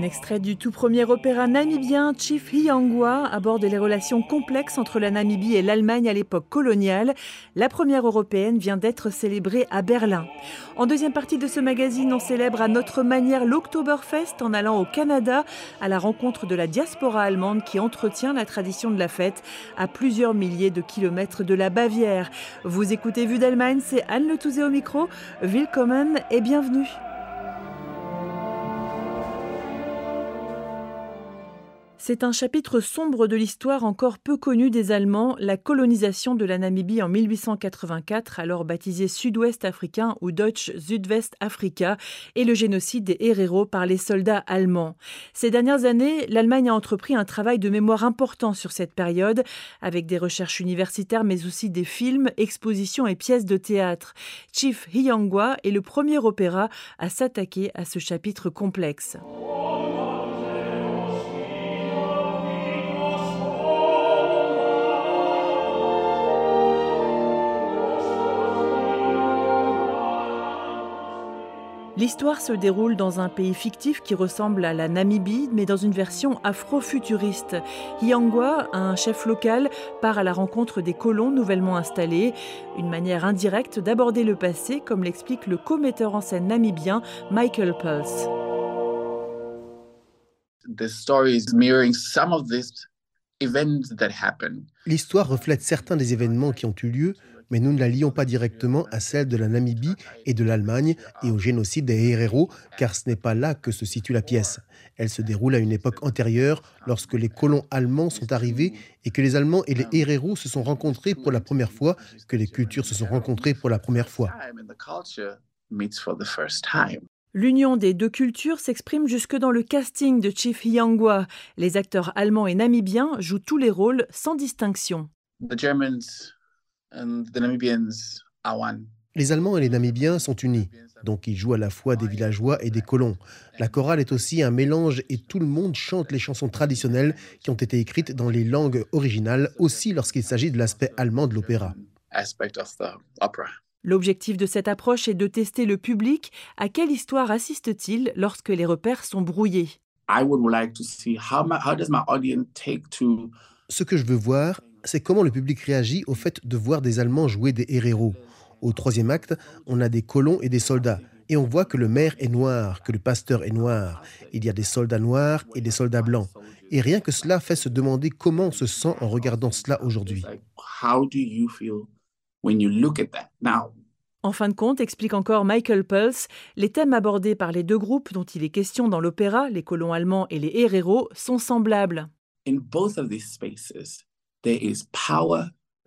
Un extrait du tout premier opéra namibien Chief Hiangwa aborde les relations complexes entre la Namibie et l'Allemagne à l'époque coloniale. La première européenne vient d'être célébrée à Berlin. En deuxième partie de ce magazine, on célèbre à notre manière l'Oktoberfest en allant au Canada à la rencontre de la diaspora allemande qui entretient la tradition de la fête à plusieurs milliers de kilomètres de la Bavière. Vous écoutez Vue d'Allemagne, c'est Anne Le Touzé au micro. Willkommen et bienvenue. C'est un chapitre sombre de l'histoire encore peu connue des Allemands, la colonisation de la Namibie en 1884, alors baptisée Sud-Ouest africain ou Deutsch Südwest Africa, et le génocide des Herero par les soldats allemands. Ces dernières années, l'Allemagne a entrepris un travail de mémoire important sur cette période, avec des recherches universitaires mais aussi des films, expositions et pièces de théâtre. Chief Hyangwa est le premier opéra à s'attaquer à ce chapitre complexe. L'histoire se déroule dans un pays fictif qui ressemble à la Namibie, mais dans une version afro-futuriste. Hyangwa, un chef local, part à la rencontre des colons nouvellement installés, une manière indirecte d'aborder le passé, comme l'explique le commetteur en scène namibien Michael Pulse. L'histoire reflète certains des événements qui ont eu lieu, mais nous ne la lions pas directement à celle de la Namibie et de l'Allemagne et au génocide des Herero, car ce n'est pas là que se situe la pièce. Elle se déroule à une époque antérieure, lorsque les colons allemands sont arrivés et que les Allemands et les Herero se sont rencontrés pour la première fois, que les cultures se sont rencontrées pour la première fois. L'union des deux cultures s'exprime jusque dans le casting de Chief Hyangwa. Les acteurs allemands et namibiens jouent tous les rôles sans distinction. Les Allemands et les Namibiens sont unis, donc ils jouent à la fois des villageois et des colons. La chorale est aussi un mélange et tout le monde chante les chansons traditionnelles qui ont été écrites dans les langues originales, aussi lorsqu'il s'agit de l'aspect allemand de l'opéra. L'objectif de cette approche est de tester le public. À quelle histoire assiste-t-il lorsque les repères sont brouillés? Ce que je veux voir, c'est comment le public réagit au fait de voir des Allemands jouer des héros. Au troisième acte, on a des colons et des soldats. Et on voit que le maire est noir, que le pasteur est noir. Il y a des soldats noirs et des soldats blancs. Et rien que cela fait se demander comment on se sent en regardant cela aujourd'hui. En fin de compte, explique encore Michael Pulse, les thèmes abordés par les deux groupes dont il est question dans l'opéra, les colons allemands et les héros, sont semblables.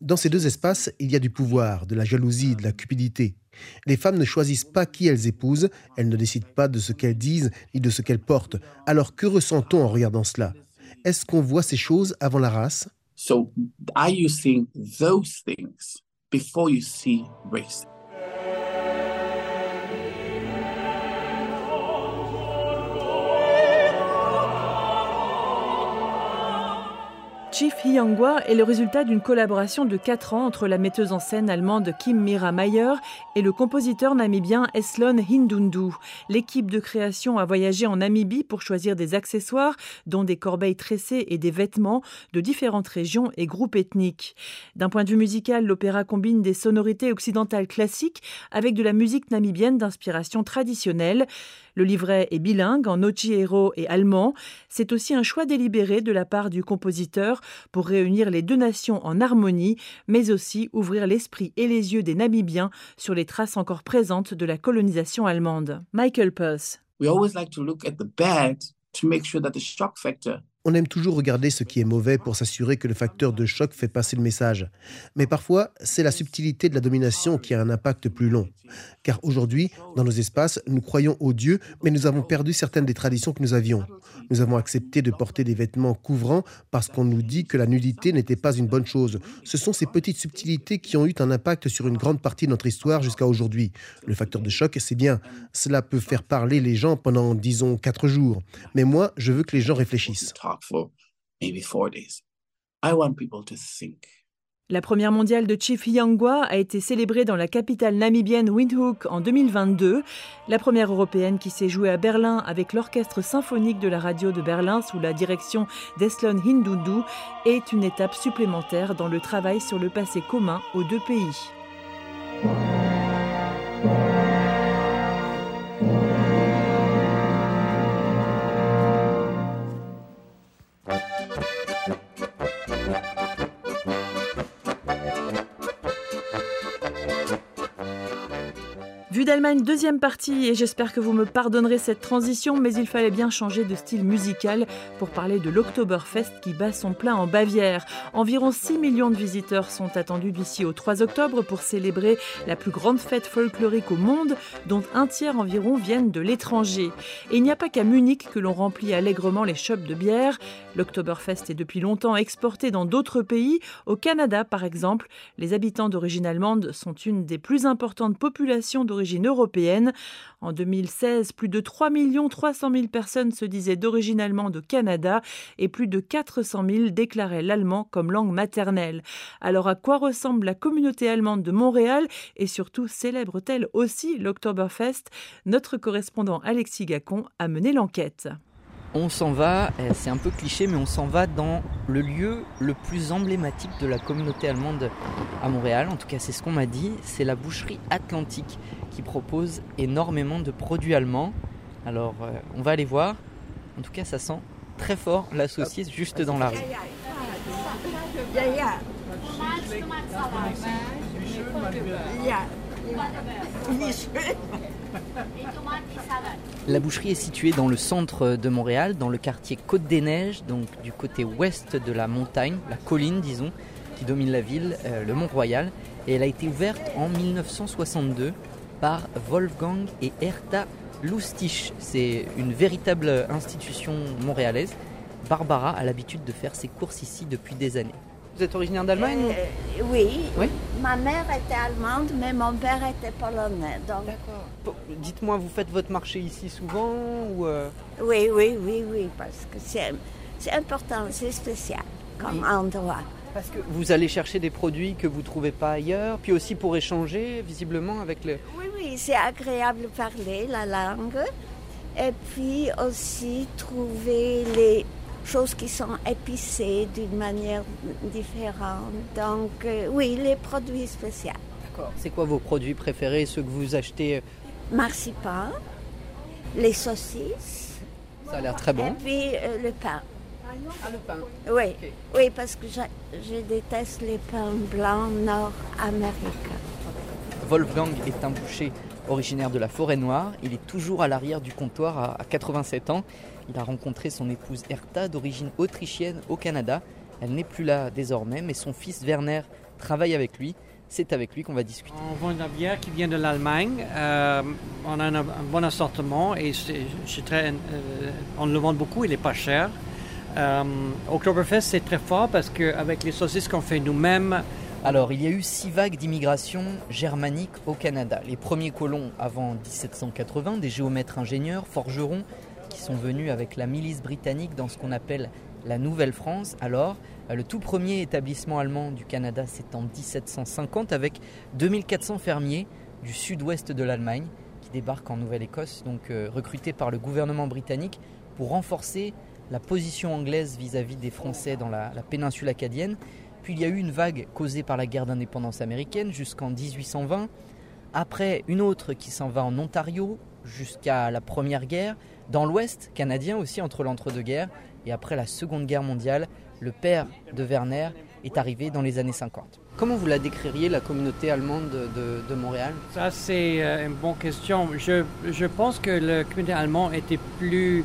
Dans ces deux espaces, il y a du pouvoir, de la jalousie, de la cupidité. Les femmes ne choisissent pas qui elles épousent, elles ne décident pas de ce qu'elles disent ni de ce qu'elles portent. Alors que ressent-on en regardant cela? Est-ce qu'on voit ces choses avant la race? So, are you seeing those things before you see race? Chief Hyangwa est le résultat d'une collaboration de 4 ans entre la metteuse en scène allemande Kim Mira Mayer et le compositeur namibien Eslon Hindundu. L'équipe de création a voyagé en Namibie pour choisir des accessoires, dont des corbeilles tressées et des vêtements de différentes régions et groupes ethniques. D'un point de vue musical, l'opéra combine des sonorités occidentales classiques avec de la musique namibienne d'inspiration traditionnelle. Le livret est bilingue en Ochiero et allemand. C'est aussi un choix délibéré de la part du compositeur pour réunir les deux nations en harmonie, mais aussi ouvrir l'esprit et les yeux des Namibiens sur les traces encore présentes de la colonisation allemande. Michael Puss. On aime toujours regarder ce qui est mauvais pour s'assurer que le facteur de choc fait passer le message. Mais parfois, c'est la subtilité de la domination qui a un impact plus long. Car aujourd'hui, dans nos espaces, nous croyons aux dieux, mais nous avons perdu certaines des traditions que nous avions. Nous avons accepté de porter des vêtements couvrants parce qu'on nous dit que la nudité n'était pas une bonne chose. Ce sont ces petites subtilités qui ont eu un impact sur une grande partie de notre histoire jusqu'à aujourd'hui. Le facteur de choc, c'est bien. Cela peut faire parler les gens pendant, disons, quatre jours. Mais moi, je veux que les gens réfléchissent. La première mondiale de Chief Hyangwa a été célébrée dans la capitale namibienne Windhoek en 2022. La première européenne qui s'est jouée à Berlin avec l'orchestre symphonique de la radio de Berlin sous la direction d'Eslon Hindundu est une étape supplémentaire dans le travail sur le passé commun aux deux pays. d'Allemagne, deuxième partie, et j'espère que vous me pardonnerez cette transition, mais il fallait bien changer de style musical pour parler de l'Oktoberfest qui bat son plein en Bavière. Environ 6 millions de visiteurs sont attendus d'ici au 3 octobre pour célébrer la plus grande fête folklorique au monde, dont un tiers environ viennent de l'étranger. Et il n'y a pas qu'à Munich que l'on remplit allègrement les shops de bière. L'Oktoberfest est depuis longtemps exporté dans d'autres pays. Au Canada, par exemple, les habitants d'origine allemande sont une des plus importantes populations d'origine européenne. En 2016, plus de 3 300 000 personnes se disaient d'origine allemande au Canada et plus de 400 000 déclaraient l'allemand comme langue maternelle. Alors à quoi ressemble la communauté allemande de Montréal et surtout célèbre-t-elle aussi l'Oktoberfest? Notre correspondant Alexis Gacon a mené l'enquête on s'en va, euh, c'est un peu cliché, mais on s'en va dans le lieu le plus emblématique de la communauté allemande à Montréal. En tout cas, c'est ce qu'on m'a dit. C'est la boucherie Atlantique qui propose énormément de produits allemands. Alors, euh, on va aller voir. En tout cas, ça sent très fort la saucisse juste dans la rue. La boucherie est située dans le centre de Montréal, dans le quartier Côte-des-Neiges, donc du côté ouest de la montagne, la colline disons, qui domine la ville, euh, le Mont-Royal. Et elle a été ouverte en 1962 par Wolfgang et Hertha Lustig. C'est une véritable institution montréalaise. Barbara a l'habitude de faire ses courses ici depuis des années. Vous êtes originaire d'Allemagne euh, oui. oui. Ma mère était allemande, mais mon père était polonais. D'accord. Dites-moi, vous faites votre marché ici souvent ou euh? Oui, oui, oui, oui, parce que c'est important, c'est spécial comme endroit. Parce que vous allez chercher des produits que vous ne trouvez pas ailleurs, puis aussi pour échanger visiblement avec le... Oui, oui, c'est agréable de parler la langue, et puis aussi trouver les choses qui sont épicées d'une manière différente. Donc, euh, oui, les produits spéciaux. D'accord. C'est quoi vos produits préférés, ceux que vous achetez Marzipan, les saucisses. Ça a l'air très bon. Et puis euh, le pain. Ah, le pain Oui, oui parce que je, je déteste les pains blancs nord-américains. Wolfgang est un boucher originaire de la forêt noire. Il est toujours à l'arrière du comptoir à 87 ans. Il a rencontré son épouse Hertha d'origine autrichienne au Canada. Elle n'est plus là désormais, mais son fils Werner travaille avec lui. C'est avec lui qu'on va discuter. On vend de la bière qui vient de l'Allemagne. Euh, on a un, bon assortiment et très, euh, on le vend beaucoup, il n'est pas cher. Euh, Oktoberfest, c'est très fort parce qu'avec les saucisses qu'on fait nous-mêmes, alors, il y a eu six vagues d'immigration germanique au Canada. Les premiers colons avant 1780, des géomètres ingénieurs, forgerons, qui sont venus avec la milice britannique dans ce qu'on appelle la Nouvelle-France. Alors, euh, le tout premier établissement allemand du Canada, c'est en 1750 avec 2400 fermiers du sud-ouest de l'Allemagne qui débarquent en Nouvelle-Écosse, donc euh, recrutés par le gouvernement britannique pour renforcer la position anglaise vis-à-vis des Français dans la, péninsule acadienne. Puis il y a eu une vague causée par la guerre d'indépendance américaine jusqu'en 1820. Après, une autre qui s'en va en Ontario jusqu'à la Première Guerre, dans l'Ouest canadien aussi entre l'entre-deux-guerres, et après la Seconde Guerre mondiale, le père de Werner est arrivé dans les années 50. Comment vous la décririez, la communauté allemande de, Montréal? Ça, c'est euh, une bonne question. Je, je, pense que la communauté allemande était plus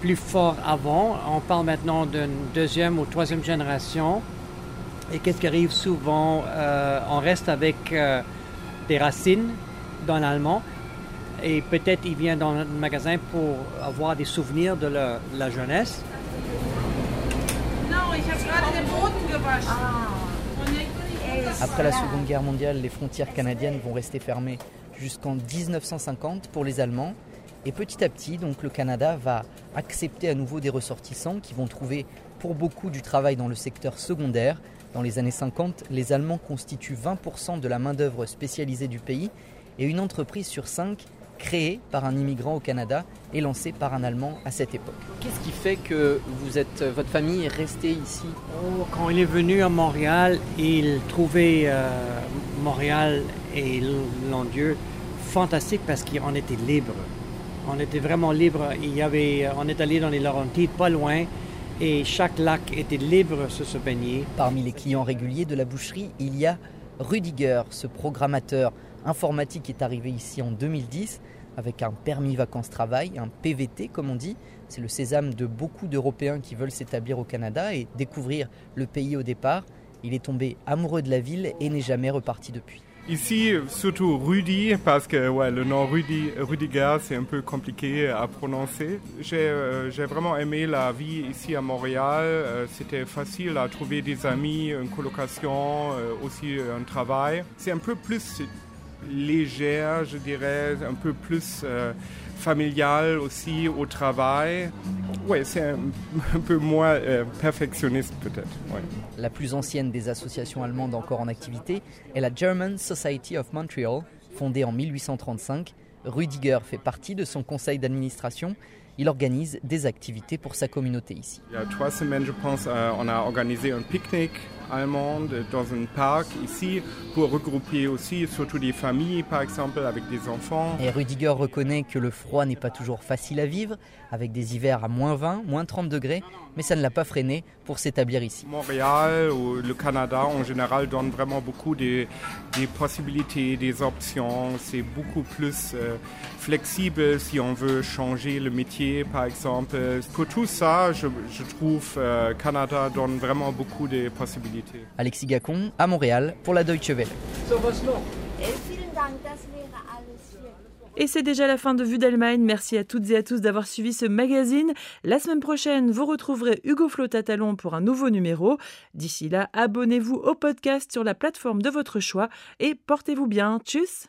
plus fort avant. On parle maintenant d'une deuxième ou troisième génération. Et qu'est-ce qui arrive souvent euh, On reste avec euh, des racines dans l'allemand. Et peut-être il vient dans le magasin pour avoir des souvenirs de la, jeunesse. Après la Seconde Guerre mondiale, les frontières canadiennes vont rester fermées jusqu'en 1950 pour les Allemands. Et petit à petit, donc, le Canada va accepter à nouveau des ressortissants qui vont trouver pour beaucoup du travail dans le secteur secondaire. Dans les années 50, les Allemands constituent 20% de la main-d'œuvre spécialisée du pays et une entreprise sur cinq créée par un immigrant au Canada et lancée par un Allemand à cette époque. Qu'est-ce qui fait que vous êtes, votre famille est restée ici? Oh, Quand il est venu à Montréal, il trouvait euh, Montréal et Londieu fantastique parce qu'on était libre. On était vraiment libre. Il y avait, on est allé dans les Laurentides, pas loin, et chaque lac était libre sur se baigner. Parmi les clients réguliers de la boucherie, il y a Rudiger, ce programmateur informatique est arrivé ici en 2010 avec un permis vacances-travail, un PVT comme on dit. C'est le sésame de beaucoup d'Européens qui veulent s'établir au Canada et découvrir le pays au départ. Il est tombé amoureux de la ville et n'est jamais reparti depuis. Ici, surtout Rudy, parce que ouais, le nom Rudy, Rudiger, c'est un peu compliqué à prononcer. J'ai euh, vraiment aimé la vie ici à Montréal. Euh, C'était facile à trouver des amis, une colocation, euh, aussi un travail. C'est un peu plus légère, je dirais, un peu plus familiale aussi au travail. Oui, c'est un, peu moins euh, perfectionniste peut-être. La plus ancienne des associations allemandes encore en activité est la German Society of Montreal, fondée en 1835. Rudiger fait partie de son conseil d'administration. Il organise des activités pour sa communauté ici. Il y a trois semaines, je pense, euh, on a organisé un pique-nique allemande dans un parc ici pour regrouper aussi surtout des familles par exemple avec des enfants. Et Rudiger reconnaît que le froid n'est pas toujours facile à vivre avec des hivers à moins 20, moins 30 degrés, mais ça ne l'a pas freiné pour s'établir ici. Montréal ou le Canada en général donne vraiment beaucoup de, des possibilités, des options. C'est beaucoup plus euh, flexible si on veut changer le métier par exemple. Pour tout ça, je, trouve que euh, Canada donne vraiment beaucoup de possibilités. Alexis Gacon à Montréal pour la Deutsche Welle. Et c'est déjà la fin de Vue d'Allemagne. Merci à toutes et à tous d'avoir suivi ce magazine. La semaine prochaine, vous retrouverez Hugo Flotatalon pour un nouveau numéro. D'ici là, abonnez-vous au podcast sur la plateforme de votre choix et portez-vous bien. Tchuss